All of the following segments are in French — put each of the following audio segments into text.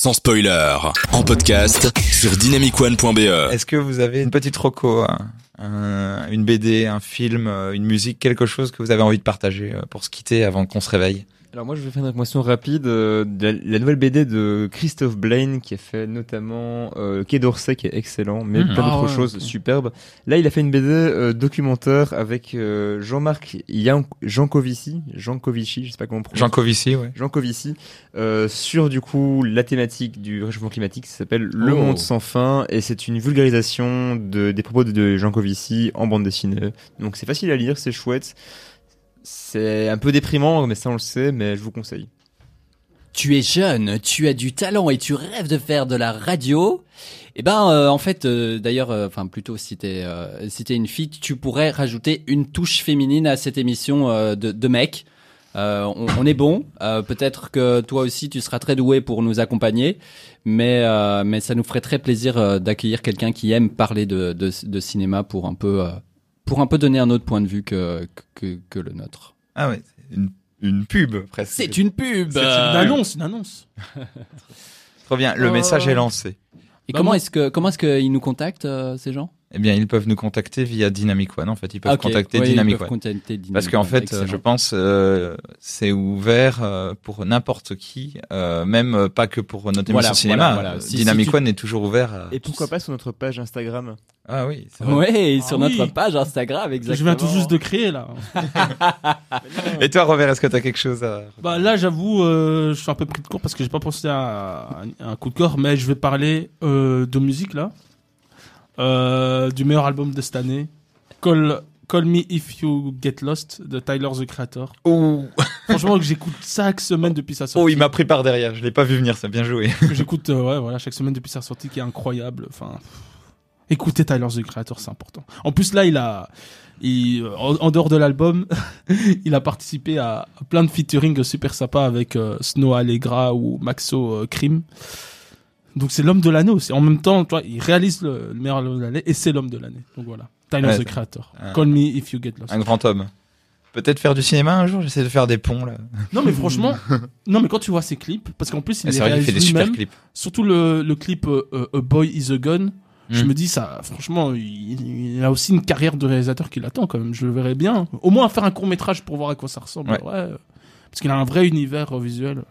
sans spoiler, en podcast sur dynamicone.be. Est-ce que vous avez une petite roco, un- une BD, un film, euh, une musique, quelque chose que vous avez envie de partager euh, pour se quitter avant qu'on se réveille? Alors moi je vais faire une recommandation rapide euh, de la, la nouvelle BD de Christophe Blaine qui a fait notamment euh, Quai d'Orsay qui est excellent mais Mhm. plein Ah d'autres ouais, choses superbes. Là il a fait une BD euh, documentaire avec euh, Jean-Marc Jancovici, Jancovici, je sais pas comment on prononce. Jean Covici, ouais. Jean Covici, euh, sur du coup la thématique du réchauffement climatique, qui s'appelle Le Oh. Monde sans fin, et c'est une vulgarisation de, des propos de, de Jean Covici en bande dessinée. Donc c'est facile à lire, c'est chouette. C'est un peu déprimant, mais ça on le sait, mais je vous conseille. tu es jeune, tu as du talent et tu rêves de faire de la radio, eh ben euh, en fait euh, d'ailleurs euh, enfin plutôt si t'es euh, si t'es une fille, tu pourrais rajouter une touche féminine à cette émission de, de mec. On, on est bon. Peut-être que toi aussi tu seras très doué pour nous accompagner, mais mais ça nous ferait très plaisir d'accueillir quelqu'un qui aime parler de, de, de cinéma pour un peu pour un peu donner un autre point de vue que que, que le nôtre. Ah ouais, une, une pub presque. C'est une pub. C'est une Une euh, annonce, une annonce. Trop bien, le Euh, message est lancé. Et Bah, comment moi- est-ce que comment est-ce qu'ils nous contactent euh, ces gens? Eh bien, ils peuvent nous contacter via Dynamic One. En fait, ils peuvent Ah, ok. contacter ils Dynamic peuvent One. contacter Dynamic Parce qu'en One. fait, Excellent. je pense, euh, c'est ouvert euh, pour n'importe qui, euh, même euh, pas que pour notre émission Voilà, cinéma. voilà, voilà. Si- Dynamic si tu- One est toujours ouvert. à- Et pourquoi pas sur notre page Instagram? Ah oui, c'est vrai. Ouais, et Ah sur oui. notre page Instagram, exactement. Je viens tout juste de créer là. Et toi, Robert, est-ce que tu as quelque chose à... Bah là, j'avoue, euh, je suis un peu pris de court parce que j'ai pas pensé à, un- un coup de corps, mais je vais parler euh, de musique là, Euh, du meilleur album de cette année, Call Call Me If You Get Lost de Tyler the Creator. Oh, Franchement, que j'écoute chaque semaine depuis sa sortie. oh, il m'a pris par derrière. Je l'ai pas vu venir. C'est bien joué. j'écoute euh, ouais, voilà, chaque semaine depuis sa sortie qui est incroyable. Enfin, pff, écoutez Tyler the Creator, c'est important. En plus là, il a, il, en, en dehors de l'album, il a participé à, à plein de featuring super sympas avec euh, Snow Allegra ou Maxo euh, Cream. Donc c'est l'homme de l'année aussi. En même temps, toi, il réalise le, le meilleur album de l'année et c'est l'homme de l'année. Donc voilà, Tyler Ouais, the Creator. un- Call me if you get lost. Un grand homme. Peut-être faire du cinéma un jour. J'essaie de faire des ponts là. Non mais franchement, non mais quand tu vois ses clips, parce qu'en plus il Et les réalise fait des super clips. surtout le, le clip euh, euh, A Boy is a Gun, je Mm. me dis ça, franchement, il, il a aussi une carrière de réalisateur qui l'attend quand même. Je le verrais bien. Au moins faire un court métrage pour voir à quoi ça ressemble. Ouais. Ouais. Parce qu'il a un vrai univers euh, visuel.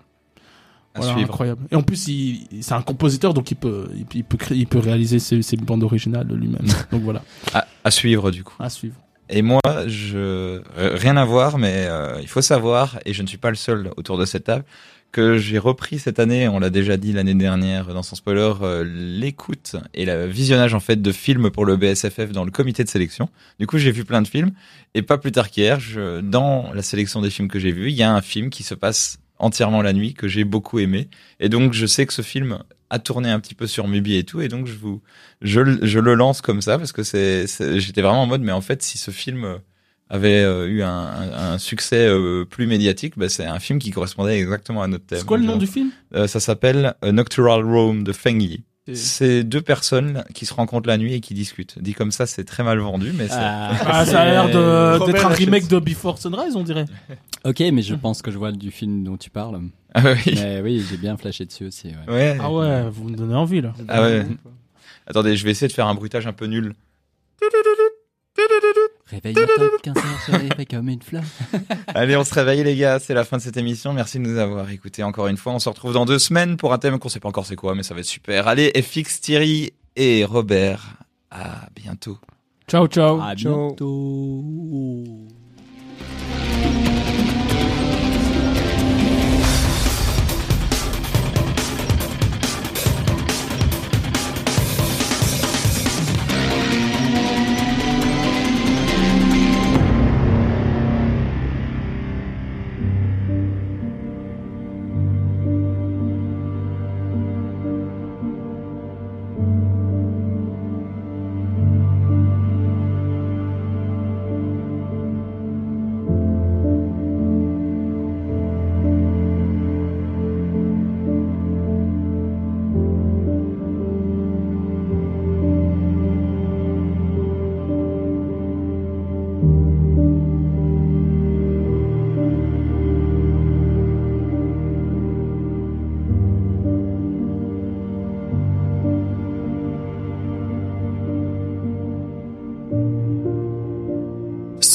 Voilà, incroyable. Et en plus, il, il- c'est un compositeur, donc il peut, il, il peut, créer, il peut réaliser ses, ses bandes originales lui-même. donc voilà, À, à suivre du coup. à suivre. Et moi, je euh, rien à voir, mais euh, il faut savoir, et je ne suis pas le seul autour de cette table, que j'ai repris cette année, on l'a déjà dit l'année dernière dans son spoiler, euh, l'écoute et le visionnage en fait de films pour le BSFF dans le comité de sélection. Du coup, j'ai vu plein de films, et pas plus tard qu'hier, dans la sélection des films que j'ai vus, il y a un film qui se passe entièrement la nuit que j'ai beaucoup aimé, et donc je sais que ce film a tourné un petit peu sur Mubi et tout, et donc je vous je, le- je le lance comme ça parce que c'est, j'étais vraiment en mode mais en fait si ce film euh, avait euh, eu un, un- un succès euh, plus médiatique, bah, c'est un film qui correspondait exactement à notre thème. C'est quoi le nom du film? Euh, Ça s'appelle Nocturnal Roam de Feng Yi. C'est- deux personnes qui se rencontrent la nuit et qui discutent. Dit comme ça, c'est très mal vendu, mais c'est... Ah, ça a l'air d'être un remake de Before Sunrise, on dirait. Ok, mais je pense que je vois du film dont tu parles. Ah oui. Mais oui, j'ai bien flashé dessus aussi. Ouais. Ouais. Ah ouais, vous me donnez envie là. Ah ouais. Attendez, je vais essayer de faire un bruitage un peu nul. Réveille-toi, 15 heures, se réveille comme une fleur. Allez, on se réveille les gars, c'est la fin de cette émission. Merci de nous avoir écoutés encore une fois. On se retrouve dans deux semaines pour un thème qu'on sait pas encore c'est quoi, mais ça va être super. Allez, FX, Thierry et Robert, à bientôt. Ciao, ciao. À Ciao. bientôt.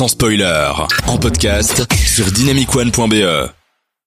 Sans spoiler, en podcast sur dynamicone.be.